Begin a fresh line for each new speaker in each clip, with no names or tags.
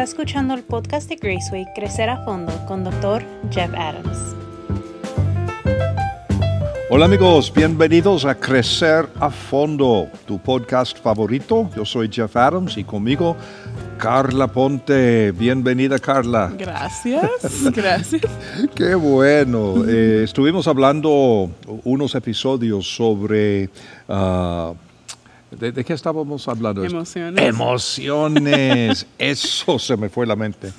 Está escuchando el podcast de Graceway Crecer a Fondo con Dr. Jeff Adams.
Hola amigos, bienvenidos a Crecer a Fondo, tu podcast favorito. Yo soy Jeff Adams y conmigo Carla Ponte. Bienvenida Carla.
Gracias, gracias.
Qué bueno. Eh, estuvimos hablando unos episodios sobre... ah, ¿de, de qué estábamos hablando?
Emociones.
Emociones. Eso se me fue la mente.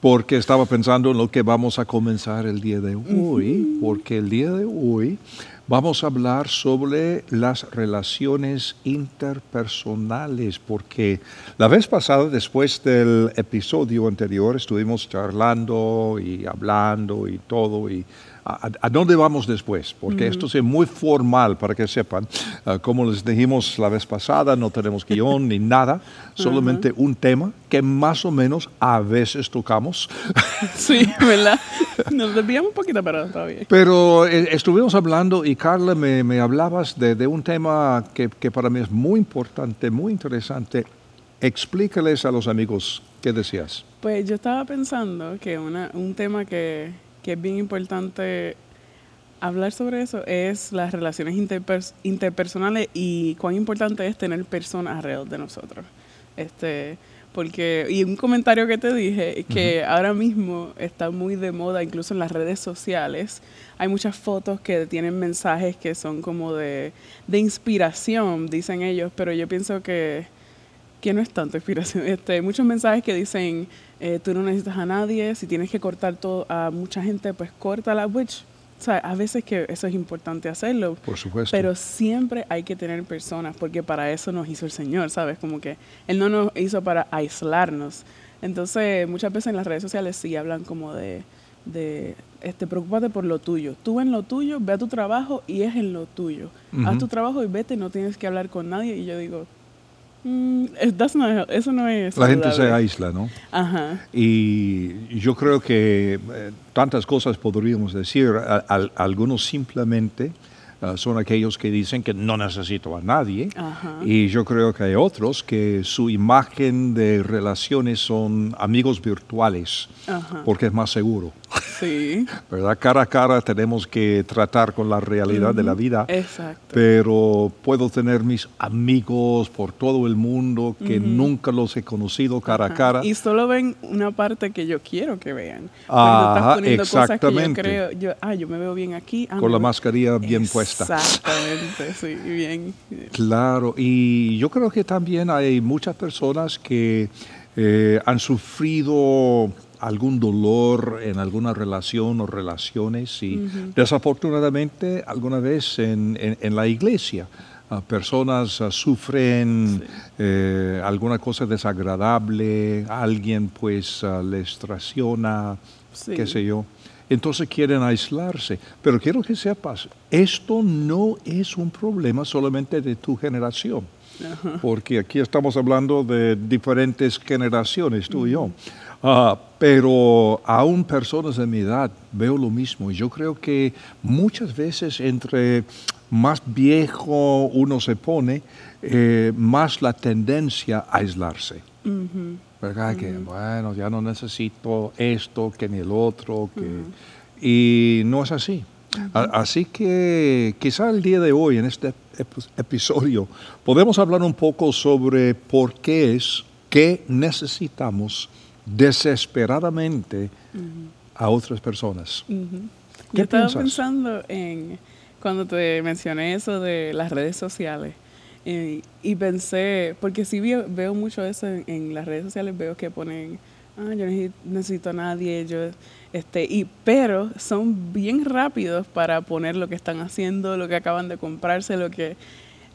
Porque estaba pensando en lo que vamos a comenzar el día de hoy. Porque el día de hoy vamos a hablar sobre las relaciones interpersonales. Porque la vez pasada, después del episodio anterior, estuvimos charlando y hablando y todo. Y ¿A, a dónde vamos después? Porque esto es muy formal para que sepan. Ah, como les dijimos la vez pasada, no tenemos guion ni nada, solamente un tema que más o menos a veces tocamos.
Sí, ¿verdad? Nos desviamos un poquito, pero está bien.
Pero eh, estuvimos hablando y Carla me, me hablabas de, de un tema que, que para mí es muy importante, muy interesante. Explícales a los amigos qué decías.
Pues yo estaba pensando que una, un tema que, que es bien importante hablar sobre eso es las relaciones interpers- interpersonales y cuán importante es tener personas alrededor de nosotros. Este, porque, y un comentario que te dije, es que ahora mismo está muy de moda, incluso en las redes sociales, hay muchas fotos que tienen mensajes que son como de, de inspiración, dicen ellos, pero yo pienso que, que no es tanto inspiración. Este, muchos mensajes que dicen, eh, tú no necesitas a nadie, si tienes que cortar todo a mucha gente, pues córtala, which, o sea, a veces que eso es importante hacerlo,
Por supuesto.
pero siempre hay que tener personas, porque para eso nos hizo el Señor, ¿sabes? Como que Él no nos hizo para aislarnos. Entonces, muchas veces en las redes sociales sí hablan como de, de este, preocúpate por lo tuyo. Tú en lo tuyo, ve a tu trabajo y es en lo tuyo. Haz tu trabajo y vete, no tienes que hablar con nadie. Y yo digo, mm, that's not- eso no es
la gente se aísla, ¿no?
Ajá.
Y yo creo que eh, tantas cosas podríamos decir. A- algunos simplemente ah, son aquellos que dicen que no necesito a nadie.
Ajá.
Y yo creo que hay otros que su imagen de relaciones son amigos virtuales,
Ajá.
porque es más seguro.
Sí.
¿Verdad? Cara a cara tenemos que tratar con la realidad de la vida.
Exacto.
Pero puedo tener mis amigos por todo el mundo que nunca los he conocido cara a
Ajá.
cara.
Y solo ven una parte que yo quiero que vean.
Ajá,
estás poniendo cosas que yo
exactamente.
creo, yo, ah, yo me veo bien aquí. ah,
Con la mascarilla bien puesta.
Exactamente, sí, bien.
Claro, y yo creo que también hay muchas personas que eh, han sufrido algún dolor en alguna relación o relaciones y desafortunadamente alguna vez en, en- en la iglesia ah, personas ah, sufren eh, alguna cosa desagradable, alguien pues ah, les traiciona,
Sí.
qué sé yo. Entonces quieren aislarse. Pero quiero que sepas, esto no es un problema solamente de tu generación. Porque aquí estamos hablando de diferentes generaciones, tú y yo. Ah, pero aún personas de mi edad veo lo mismo. Y yo creo que muchas veces entre más viejo uno se pone, eh, más la tendencia a aislarse. ¿verdad? Que bueno, ya no necesito esto, que ni el otro, que... Y no es así. A- Así que quizá el día de hoy, en este ep- episodio, podemos hablar un poco sobre por qué es que necesitamos desesperadamente a otras personas. ¿Qué
Yo estaba
piensas?
pensando en cuando te mencioné eso de las redes sociales. eh, y pensé, porque sí veo, veo mucho eso en, en las redes sociales, veo que ponen, ah, yo no necesito a nadie, yo, este, y, pero son bien rápidos para poner lo que están haciendo, lo que acaban de comprarse, lo que,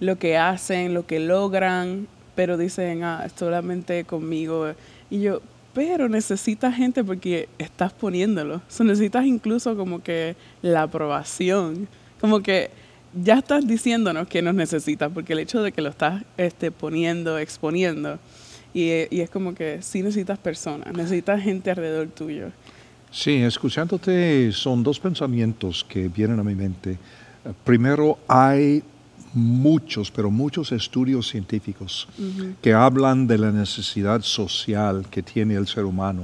lo que hacen, lo que logran, pero dicen, ah, solamente conmigo. Y yo, pero necesitas gente porque estás poniéndolo. So, necesitas incluso como que la aprobación. Como que ya estás diciéndonos que nos necesitas, porque el hecho de que lo estás este, poniendo, exponiendo, y, y es como que sí necesitas personas, necesitas gente alrededor tuyo.
Sí, escuchándote son dos pensamientos que vienen a mi mente. Primero, hay muchos, pero muchos estudios científicos que hablan de la necesidad social que tiene el ser humano.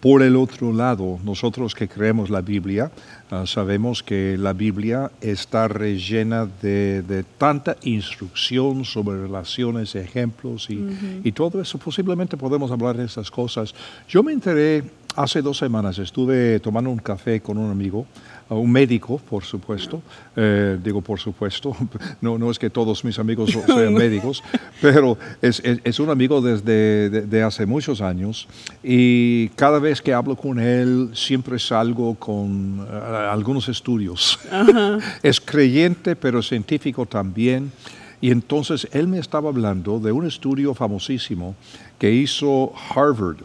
Por el otro lado, nosotros que creemos la Biblia, ah, sabemos que la Biblia está rellena de, tanta instrucción sobre relaciones, ejemplos y, y todo eso. Posiblemente podemos hablar de esas cosas. Yo me enteré hace dos semanas, estuve tomando un café con un amigo un médico, por supuesto. Eh, digo, por supuesto, no, no es que todos mis amigos sean médicos, pero es, es, un amigo desde de, hace muchos años y cada vez que hablo con él siempre salgo con algunos estudios. es creyente, pero científico también. Y entonces él me estaba hablando de un estudio famosísimo que hizo Harvard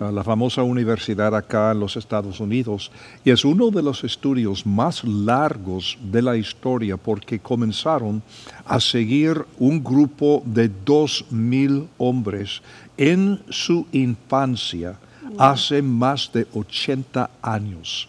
la famosa universidad acá en los Estados Unidos, y es uno de los estudios más largos de la historia porque comenzaron a seguir un grupo de dos mil hombres en su infancia hace más de 80 años.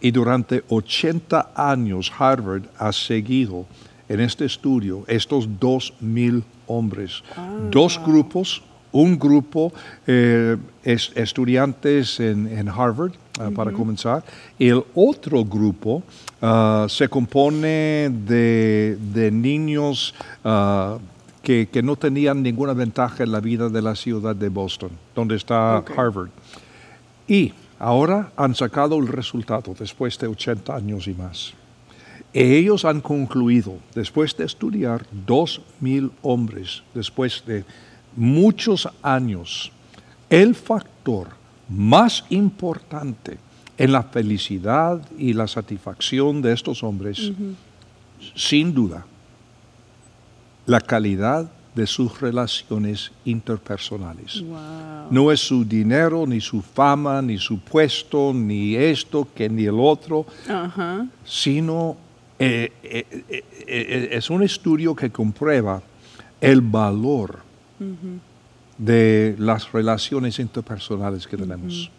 Y durante 80 años Harvard ha seguido en este estudio estos dos mil hombres. Ah, dos grupos un grupo eh, estudiantes en, Harvard, ah, para comenzar, el otro grupo ah, se compone de, niños ah, que, no tenían ninguna ventaja en la vida de la ciudad de Boston, donde está Harvard. Y ahora han sacado el resultado después de 80 años y más. Ellos han concluido, después de estudiar dos mil hombres, después de muchos años, el factor más importante en la felicidad y la satisfacción de estos hombres, sin duda, la calidad de sus relaciones interpersonales. No es su dinero, ni su fama, ni su puesto, ni esto, que ni el otro, sino eh, eh, eh, es un estudio que comprueba el valor de las relaciones interpersonales que tenemos.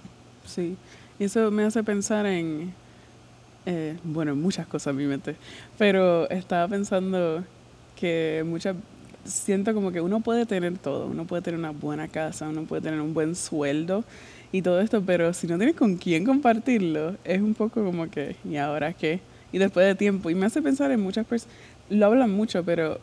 Sí, eso me hace pensar en, eh, bueno, muchas cosas en mi mente, pero estaba pensando que muchas, siento como que uno puede tener todo, uno puede tener una buena casa, uno puede tener un buen sueldo y todo esto, pero si no tienes con quién compartirlo, es un poco como que, ¿y ahora qué? Y después de tiempo, y me hace pensar en muchas personas, lo hablan mucho, pero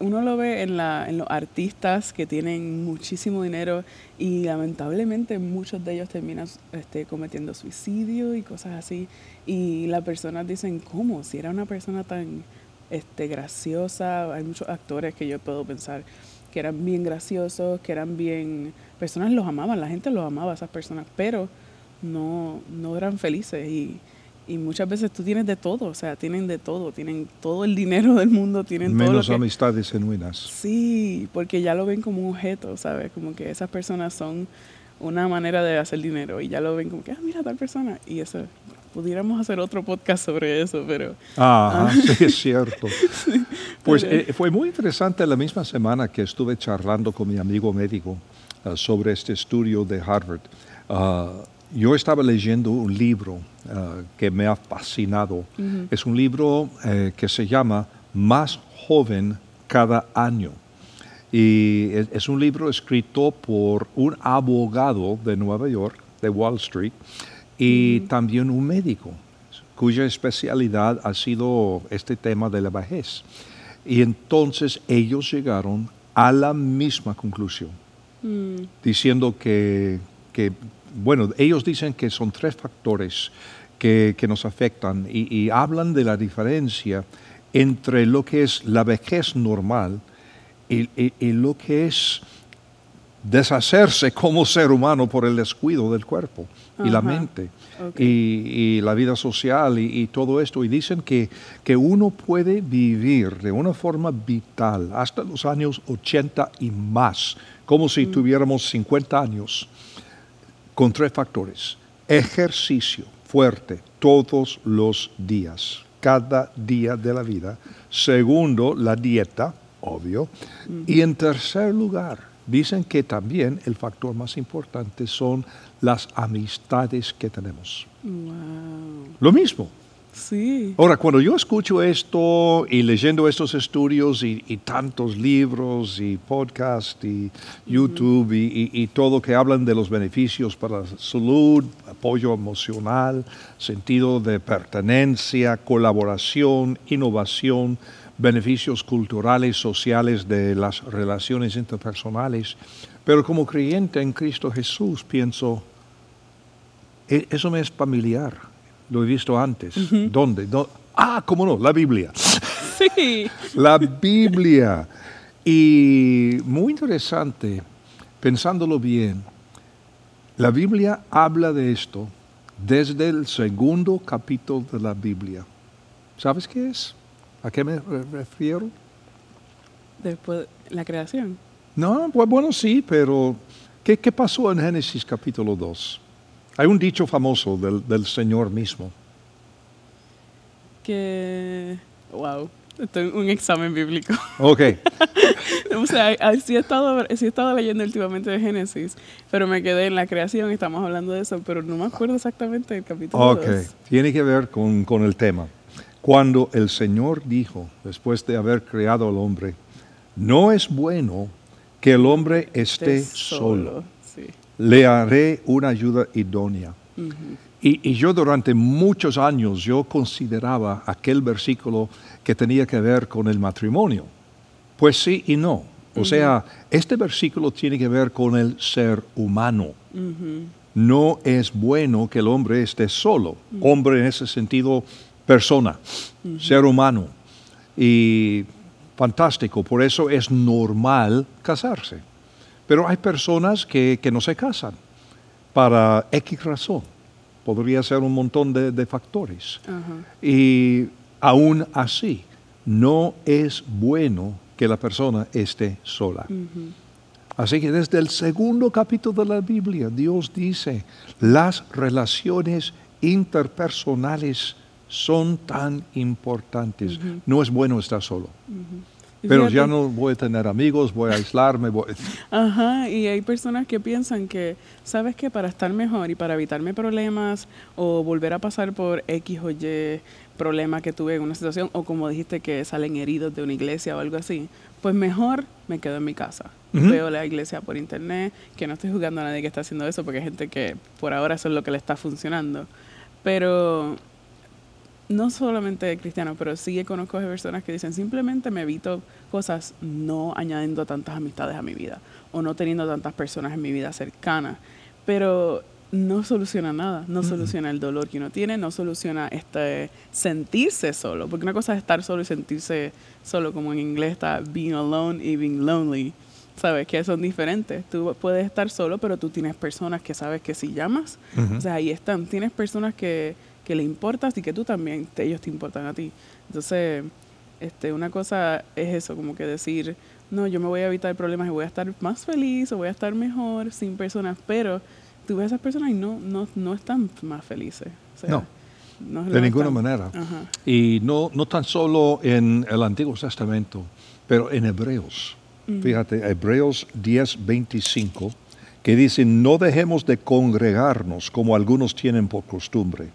uno lo ve en, la, en los artistas que tienen muchísimo dinero y lamentablemente muchos de ellos terminan este, cometiendo suicidio y cosas así. Y las personas dicen, ¿cómo? Si era una persona tan este, graciosa, hay muchos actores que yo puedo pensar que eran bien graciosos, que eran bien... Personas los amaban, la gente los amaba a esas personas, pero no, no eran felices y y muchas veces tú tienes de todo, o sea, tienen de todo, tienen todo el dinero del mundo, tienen
Menos
todo
amistades genuinas.
Sí, porque ya lo ven como un objeto, ¿sabes? Como que esas personas son una manera de hacer dinero y ya lo ven como que, ah, mira tal persona. Y eso, pudiéramos hacer otro podcast sobre eso, pero...
Ah, ah. sí, es cierto. pues eh, fue muy interesante la misma semana que estuve charlando con mi amigo médico ah, sobre este estudio de Harvard. Uh, yo estaba leyendo un libro uh, que me ha fascinado. Es un libro eh, que se llama Más joven cada año. Y es, un libro escrito por un abogado de Nueva York, de Wall Street, y también un médico, cuya especialidad ha sido este tema de la vejez. Y entonces ellos llegaron a la misma conclusión, mm. diciendo que, que bueno, ellos dicen que son tres factores que, nos afectan y, hablan de la diferencia entre lo que es la vejez normal y, lo que es deshacerse como ser humano por el descuido del cuerpo y la mente y, la vida social y, todo esto. Y dicen que, que uno puede vivir de una forma vital hasta los años 80 y más, como si mm. tuviéramos 50 años con tres factores. Ejercicio fuerte todos los días, cada día de la vida. Segundo, la dieta, obvio. Y en tercer lugar, dicen que también el factor más importante son las amistades que tenemos. Lo mismo,
Sí.
Ahora, cuando yo escucho esto y leyendo estos estudios y, y tantos libros y podcasts y YouTube y, y- y todo que hablan de los beneficios para la salud, apoyo emocional, sentido de pertenencia, colaboración, innovación, beneficios culturales, sociales de las relaciones interpersonales, pero como creyente en Cristo Jesús pienso, "E- eso me es familiar, lo he visto antes. ¿Dónde? ¿Dó- Ah, cómo no, la Biblia.
Sí.
La Biblia. Y muy interesante, pensándolo bien, la Biblia habla de esto desde el segundo capítulo de la Biblia. ¿Sabes qué es? ¿A qué me re- refiero?
Después, la creación.
No, pues bueno, sí, pero ¿qué, qué pasó en Génesis capítulo 2? Hay un dicho famoso del, del Señor mismo.
Que. Wow. Esto es un examen bíblico.
Ok,
o sea, sí he, estado, sí he estado leyendo últimamente de Génesis, pero me quedé en la creación, estamos hablando de eso, pero no me acuerdo exactamente del capítulo
ok. Tiene que ver con, con el tema. Cuando el Señor dijo, después de haber creado al hombre, no es bueno que el hombre esté
Esté
solo. Le haré una ayuda idónea. Y, y yo durante muchos años yo consideraba aquel versículo que tenía que ver con el matrimonio. Pues sí y no. O sea, este versículo tiene que ver con el ser humano. No es bueno que el hombre esté solo. Hombre en ese sentido, persona, ser humano. Y fantástico, por eso es normal casarse. Pero hay personas que, que no se casan para X razón. Podría ser un montón de, de factores. Y aún así, no es bueno que la persona esté sola. Así que desde el segundo capítulo de la Biblia, Dios dice, las relaciones interpersonales son tan importantes. No es bueno estar solo.
Y
Pero
fíjate-
ya no voy a tener amigos, voy a aislarme. voy-
Ajá, y hay personas que piensan que, ¿sabes qué? Para estar mejor y para evitarme problemas o volver a pasar por X o Y problema que tuve en una situación, o como dijiste que salen heridos de una iglesia o algo así, pues mejor me quedo en mi casa. Veo la iglesia por internet, que no estoy jugando a nadie que está haciendo eso, porque hay gente que por ahora eso es lo que le está funcionando. Pero no solamente cristianos, pero sí conozco de personas que dicen simplemente me evito cosas no añadiendo tantas amistades a mi vida o no teniendo tantas personas en mi vida cercanas. Pero no soluciona nada, no soluciona el dolor que uno tiene, no soluciona este sentirse solo, porque una cosa es estar solo y sentirse solo, como en inglés está being alone y being lonely, sabes que son diferentes. Tú puedes estar solo, pero tú tienes personas que sabes que si llamas, o sea, ahí están, tienes personas que, que le importas y que tú también, te- ellos te importan a ti. Entonces, este, una cosa es eso, como que decir, no, yo me voy a evitar problemas y voy a estar más feliz o voy a estar mejor sin personas, pero tú ves a esas personas y no, no, no están más felices. O sea,
No,
no
de ninguna
están.
manera.
Ajá.
Y no, no tan solo en el Antiguo Testamento, pero en Hebreos. Fíjate, Hebreos 10, 25, que dice, no dejemos de congregarnos como algunos tienen por costumbre,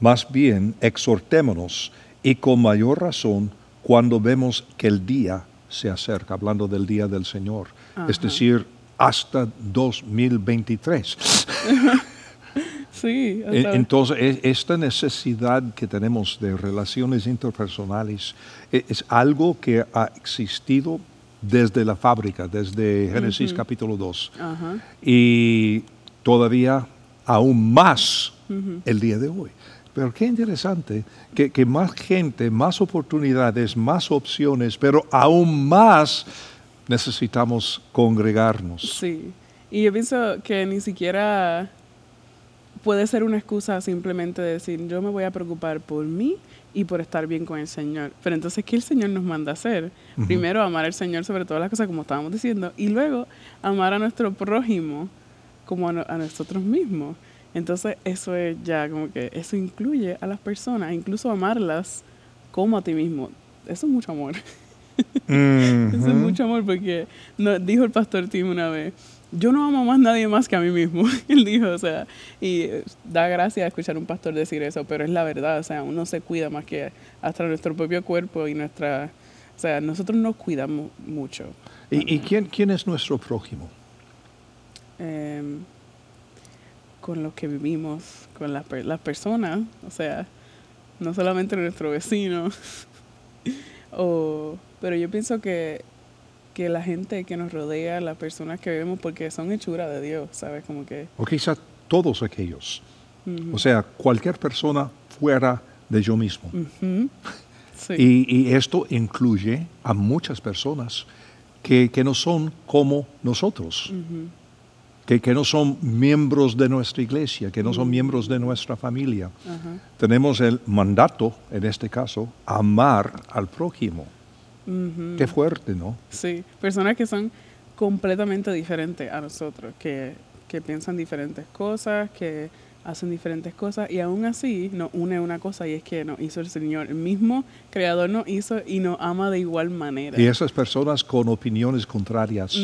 más bien exhortémonos y con mayor razón cuando vemos que el día se acerca, hablando del día del Señor, es decir, hasta 2023.
Sí,
E-
hasta-
Entonces, e- esta necesidad que tenemos de relaciones interpersonales e- es algo que ha existido desde la fábrica, desde Génesis capítulo 2,
ajá.
y todavía aún más el día de hoy. Pero qué interesante que, que más gente, más oportunidades, más opciones, pero aún más necesitamos congregarnos.
Sí, y yo pienso que ni siquiera puede ser una excusa simplemente decir yo me voy a preocupar por mí y por estar bien con el Señor. Pero entonces, ¿qué el Señor nos manda a hacer? Primero, amar al Señor sobre todas las cosas, como estábamos diciendo, y luego amar a nuestro prójimo como a, no- a nosotros mismos. Entonces, eso es ya como que eso incluye a las personas, incluso amarlas como a ti mismo. Eso es mucho amor. Eso es mucho amor porque no, dijo el pastor Tim una vez, yo no amo más a nadie más que a mí mismo. Él dijo, o sea, y eh, da gracia escuchar a un pastor decir eso, pero es la verdad, o sea, uno se cuida más que hasta nuestro propio cuerpo y nuestra, o sea, nosotros nos cuidamos mucho.
¿Y, quién, quién es nuestro prójimo?
Em, con los que vivimos, con las, las personas, o sea, no solamente nuestro vecino, o, pero yo pienso que que la gente que nos rodea, las personas que vemos, porque son hechura de Dios, ¿sabes? Como que...
O quizás todos aquellos. O sea, cualquier persona fuera de yo mismo. y, esto incluye a muchas personas que, que no son como nosotros. Que, que, no son miembros de nuestra iglesia, que no son miembros de nuestra familia. Tenemos el mandato, en este caso, amar al prójimo. Qué fuerte, ¿no?
Sí, personas que son completamente diferentes a nosotros, que, que piensan diferentes cosas, que hacen diferentes cosas y aún así nos une una cosa y es que nos hizo el Señor, el mismo Creador nos hizo y nos ama de igual manera.
Y esas personas con opiniones contrarias,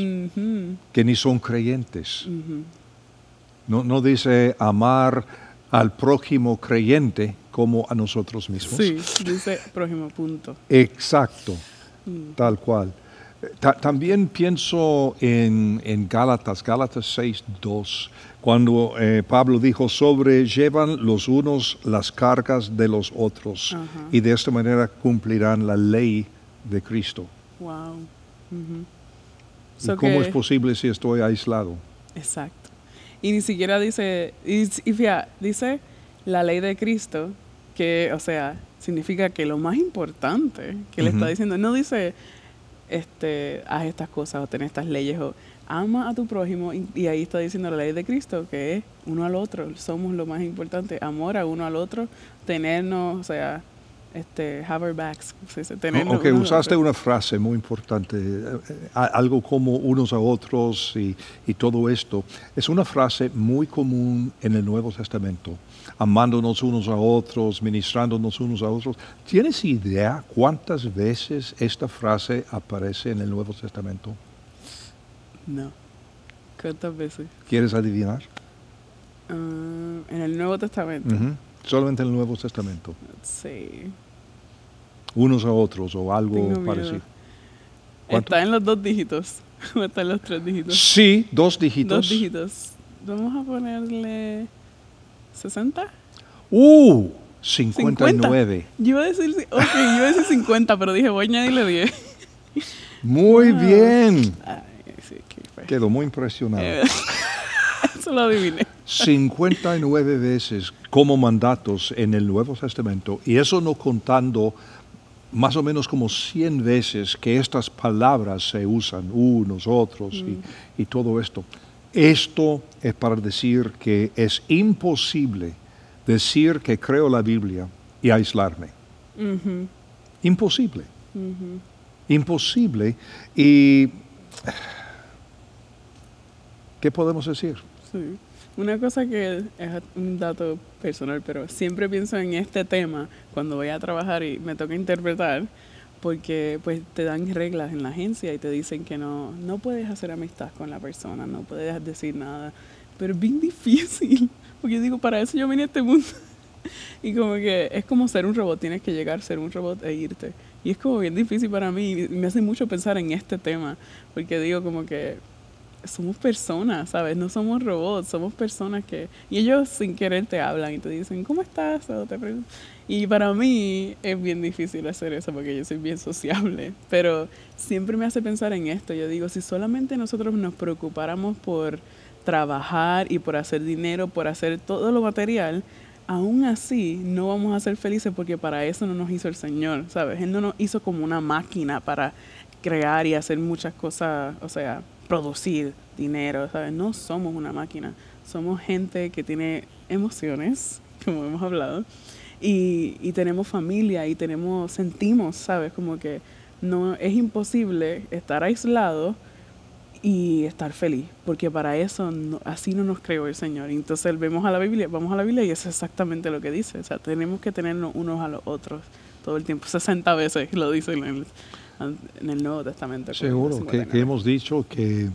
que ni son creyentes. no, no dice amar al prójimo creyente como a nosotros mismos.
Sí, dice prójimo, punto.
Exacto. Mm. Tal cual. también pienso en, en Gálatas, Gálatas 6, 2, cuando eh, Pablo dijo, sobrellevan los unos las cargas de los otros y de esta manera cumplirán la ley de Cristo.
Wow.
¿Cómo es posible si estoy aislado?
Exacto. Y ni siquiera dice, y, y fíjate, dice la ley de Cristo, que, o sea, significa que lo más importante que le está diciendo, no dice, este, haz estas cosas o ten estas leyes o ama a tu prójimo y, ahí está diciendo la ley de Cristo que es uno al otro, somos lo más importante, amor a uno al otro, tenernos, o sea, este, have our backs.
Ok, usaste una frase muy importante, eh, algo como unos a otros y, y, todo esto. Es una frase muy común en el Nuevo Testamento, amándonos unos a otros, ministrándonos unos a otros. ¿Tienes idea cuántas veces esta frase aparece en el Nuevo Testamento?
No. ¿Cuántas veces?
¿Quieres adivinar?
Ah, en el Nuevo Testamento.
Solamente en el Nuevo Testamento.
Sí.
Unos a otros o algo parecido.
¿Está en los dos dígitos? ¿O está en los tres dígitos?
Sí, dos dígitos.
Dos dígitos. Vamos a ponerle 60.
¡Uh! 59.
Yo iba a decir, okay, yo iba a decir 50, pero dije, voy a añadirle 10.
Muy bien. Quedó muy impresionado. Eh,
eso lo adiviné.
59 veces como mandatos en el Nuevo Testamento, y eso no contando más o menos como 100 veces que estas palabras se usan, unos, otros, mm. y todo esto. Esto es para decir que es imposible decir que creo la Biblia y aislarme. Imposible. Imposible. ¿Y qué podemos decir?
Sí. Una cosa que es un dato personal, pero siempre pienso en este tema cuando voy a trabajar y me toca interpretar, porque pues te dan reglas en la agencia y te dicen que no, no puedes hacer amistad con la persona, no puedes decir nada, pero es bien difícil, porque yo digo, para eso yo vine a este mundo. y como que es como ser un robot, tienes que llegar, ser un robot e irte. Y es como bien difícil para mí, y me hace mucho pensar en este tema, porque digo como que somos personas, ¿sabes? No somos robots, somos personas que... Y ellos sin querer te hablan y te dicen, ¿cómo estás? O te y para mí es bien difícil hacer eso porque yo soy bien sociable, pero siempre me hace pensar en esto. Yo digo, si solamente nosotros nos preocupáramos por trabajar y por hacer dinero, por hacer todo lo material, aún así no vamos a ser felices porque para eso no nos hizo el Señor, ¿sabes? Él no nos hizo como una máquina para crear y hacer muchas cosas, o sea, producir dinero, ¿sabes? No somos una máquina, somos gente que tiene emociones, como hemos hablado, y, tenemos familia y tenemos, sentimos, ¿sabes? Como que no es imposible estar aislado y estar feliz, porque para eso así no nos creó el Señor. Entonces vemos a la Biblia, vamos a la Biblia y es exactamente lo que dice, o sea, tenemos que tenernos unos a los otros todo el tiempo, 60 veces lo dice en el Nuevo Testamento.
Seguro, que, hemos dicho que eh,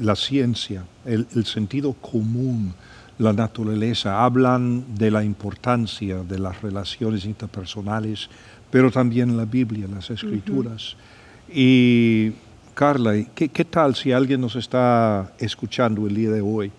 la ciencia, el, sentido común, la naturaleza, hablan de la importancia de las relaciones interpersonales, pero también la Biblia, las escrituras. Y Carla, ¿qué, ¿qué, tal si alguien nos está escuchando el día de hoy?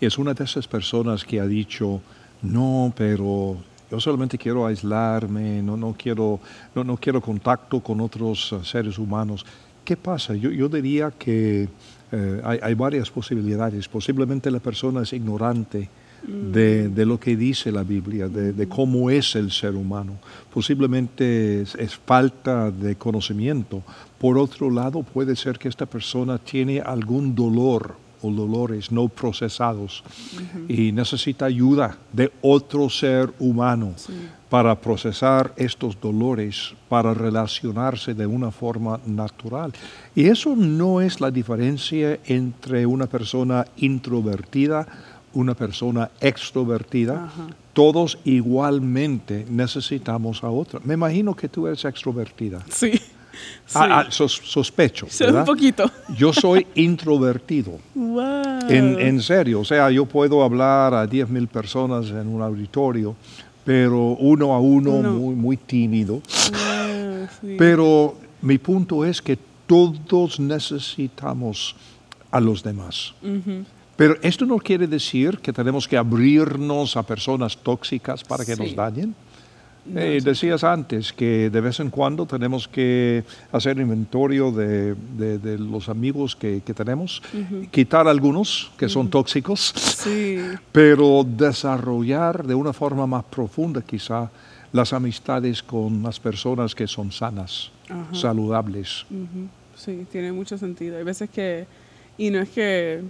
Es una de esas personas que ha dicho, no, pero yo solamente quiero aislarme, no, no, quiero, no, no quiero contacto con otros eh, seres humanos. ¿Qué pasa? Yo, yo diría que eh, hay, hay, varias posibilidades. Posiblemente la persona es ignorante de, de lo que dice la Biblia, de, de, cómo es el ser humano. Posiblemente es, falta de conocimiento. Por otro lado, puede ser que esta persona tiene algún dolor o dolores no procesados y necesita ayuda de otro ser humano para procesar estos dolores, para relacionarse de una forma natural. Y eso no es la diferencia entre una persona introvertida, una persona extrovertida. Todos igualmente necesitamos a otra. Me imagino que tú eres extrovertida.
Sí.
Ah, ah sospecho.
Un poquito.
Yo soy introvertido. En, serio, o sea, yo puedo hablar a 10 mil personas en un auditorio, pero uno a uno, Muy, muy tímido. Pero mi punto es que todos necesitamos a los demás. Pero esto no quiere decir que tenemos que abrirnos a personas tóxicas para que nos dañen. Eh, decías antes que de vez en cuando tenemos que hacer inventario de, de, los amigos que, que tenemos, quitar algunos que son tóxicos, pero desarrollar de una forma más profunda quizá las amistades con las personas que son sanas, saludables.
Sí, tiene mucho sentido. Hay veces que, y no es que,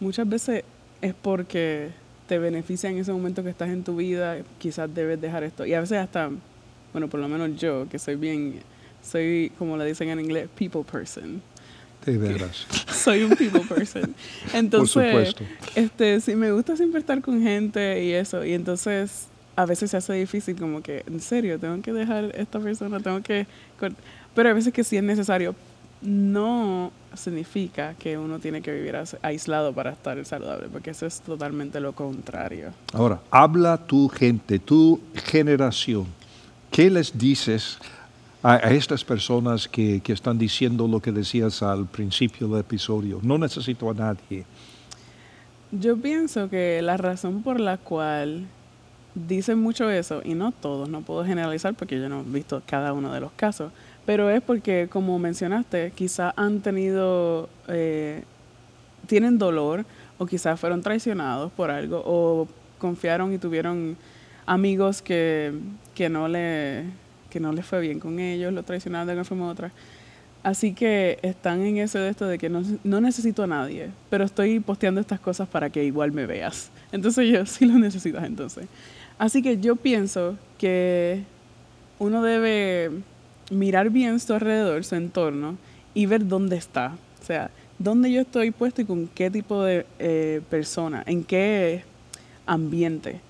muchas veces es porque te beneficia en ese momento que estás en tu vida, quizás debes dejar esto. Y a veces hasta, bueno, por lo menos yo, que soy bien, soy, como le dicen en inglés, people person.
De veras.
soy un people person. Entonces, este, sí, me gusta siempre estar con gente y eso. Y entonces, a veces se hace difícil como que, en serio, tengo que dejar esta persona, tengo que... Pero a veces que sí es necesario. No significa que uno tiene que vivir aislado para estar saludable, porque eso es totalmente lo contrario.
Ahora, habla tu gente, tu generación. ¿Qué les dices a, estas personas que, que, están diciendo lo que decías al principio del episodio? No necesito a nadie.
Yo pienso que la razón por la cual dicen mucho eso, y no todos, no puedo generalizar porque yo no he visto cada uno de los casos, pero es porque, como mencionaste, quizás han tenido, eh, tienen dolor o quizás fueron traicionados por algo o confiaron y tuvieron amigos que, que, no, le, que no les fue bien con ellos, lo traicionaron de una forma u otra. Así que están en eso de esto de que no, no, necesito a nadie, pero estoy posteando estas cosas para que igual me veas. Entonces yo sí lo necesitas entonces. Así que yo pienso que uno debe mirar bien su alrededor, su entorno y ver dónde está. O sea, dónde yo estoy puesto y con qué tipo de eh, persona, en qué ambiente.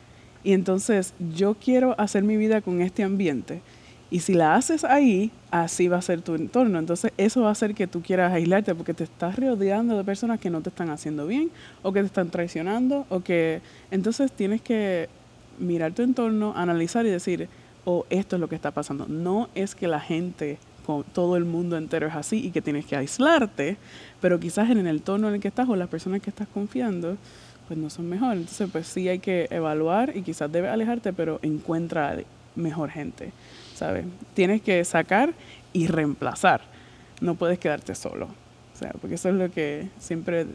Y entonces yo quiero hacer mi vida con este ambiente. Y si la haces ahí, así va a ser tu entorno. Entonces eso va a hacer que tú quieras aislarte porque te estás rodeando de personas que no te están haciendo bien o que te están traicionando o que... Entonces tienes que mirar tu entorno, analizar y decir, o esto es lo que está pasando. No es que la gente, todo el mundo entero es así y que tienes que aislarte, pero quizás en el tono en el que estás o las personas que estás confiando, pues no son mejor. Entonces, pues sí hay que evaluar y quizás debes alejarte, pero encuentra mejor gente, ¿sabes? Tienes que sacar y reemplazar. No puedes quedarte solo. O sea, porque eso es lo que siempre,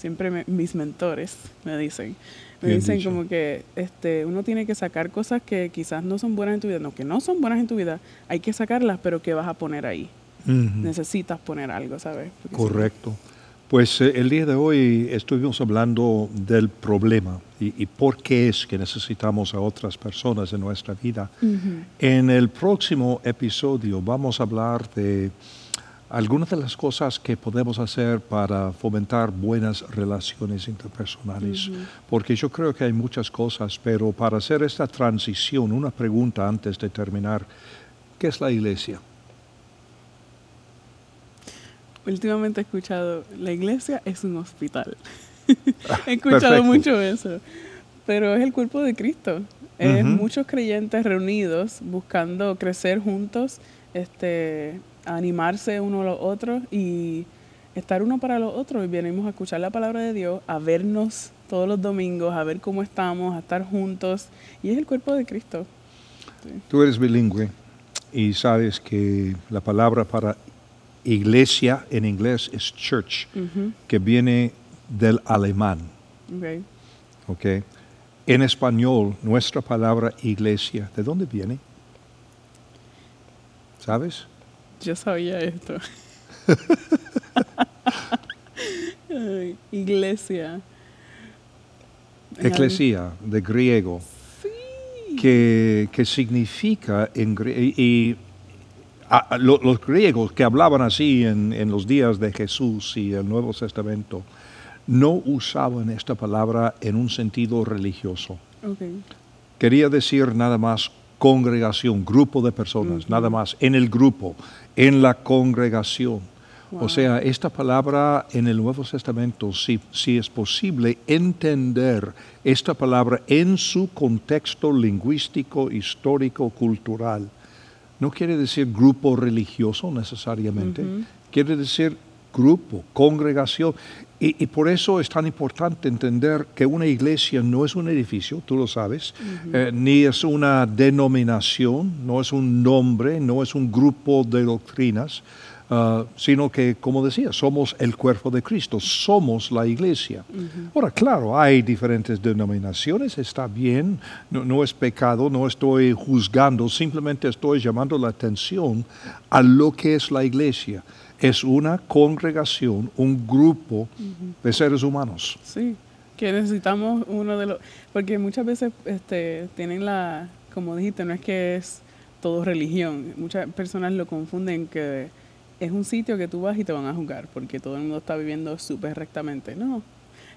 siempre mis mentores me dicen me dicen como que este, uno tiene que sacar cosas que quizás no son buenas en tu vida, no, que no son buenas en tu vida, hay que sacarlas, pero ¿qué vas a poner ahí? Necesitas poner algo, ¿sabes?
Correcto. Pues eh, el día de hoy estuvimos hablando del problema y, por qué es que necesitamos a otras personas en nuestra vida. En el próximo episodio vamos a hablar de algunas de las cosas que podemos hacer para fomentar buenas relaciones interpersonales, porque yo creo que hay muchas cosas, pero para hacer esta transición, una pregunta antes de terminar, ¿qué es la iglesia?
últimamente he escuchado, la iglesia es un hospital. he escuchado mucho eso. Pero es el cuerpo de Cristo. Es muchos creyentes reunidos buscando crecer juntos, este, animarse uno a los otros y estar uno para los otros. Y venimos a escuchar la palabra de Dios, a vernos todos los domingos, a ver cómo estamos, a estar juntos. Y es el cuerpo de Cristo.
Tú eres bilingüe y sabes que la palabra para iglesia en inglés es church, que viene del alemán. Okay. okay. En español, nuestra palabra iglesia, ¿de dónde viene? ¿Sabes?
Yo sabía esto. iglesia.
Eclesia, de griego. Que, significa en y, los griegos que hablaban así en, los días de Jesús y el Nuevo Testamento no usaban esta palabra en un sentido religioso. Quería decir nada más congregación, grupo de personas, nada más, en el grupo, en la congregación. O sea, esta palabra en el Nuevo Testamento, si, si es posible entender esta palabra en su contexto lingüístico, histórico, cultural, no quiere decir grupo religioso necesariamente, quiere decir grupo, congregación. Y, por eso es tan importante entender que una iglesia no es un edificio, tú lo sabes, eh, ni es una denominación, no es un nombre, no es un grupo de doctrinas, Ah, sino que, como decía, somos el cuerpo de Cristo, somos la iglesia. Ahora, claro, hay diferentes denominaciones, está bien, no, es pecado, no estoy juzgando, simplemente estoy llamando la atención a lo que es la iglesia. Es una congregación, un grupo de seres humanos.
Sí, que necesitamos uno de los... Porque muchas veces este, tienen la, como dijiste, no es que es todo religión. Muchas personas lo confunden que es un sitio que tú vas y te van a juzgar porque todo el mundo está viviendo súper rectamente. No.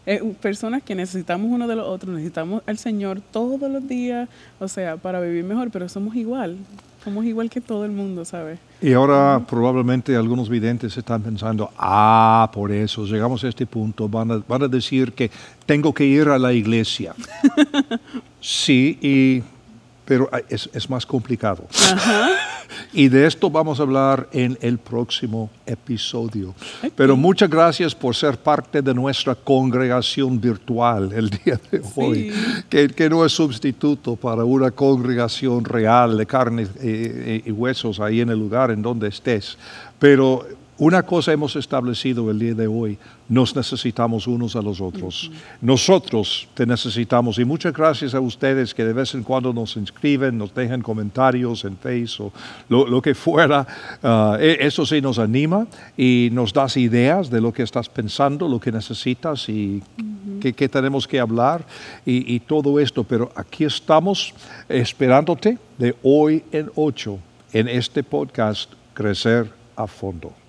Es personas que necesitamos uno de los otros, necesitamos al Señor todos los días, o sea, para vivir mejor, pero somos igual, somos igual que todo el mundo, ¿sabes?
Y ahora probablemente algunos videntes están pensando, ah, por eso llegamos a este punto, van a, van a decir que tengo que ir a la iglesia. sí, y pero ah, es, es más complicado. y de esto vamos a hablar en el próximo episodio. Pero muchas gracias por ser parte de nuestra congregación virtual el día de hoy, que, que, no es sustituto para una congregación real de carne y, y huesos ahí en el lugar en donde estés. Pero una cosa hemos establecido el día de hoy, nos necesitamos unos a los otros. Nosotros te necesitamos y muchas gracias a ustedes que de vez en cuando nos inscriben, nos dejan comentarios en Facebook o lo, que fuera. Ah, e, eso sí nos anima y nos das ideas de lo que estás pensando, lo que necesitas y qué, tenemos que hablar y, y todo esto. Pero aquí estamos esperándote de hoy en ocho en este podcast Crecer a Fondo.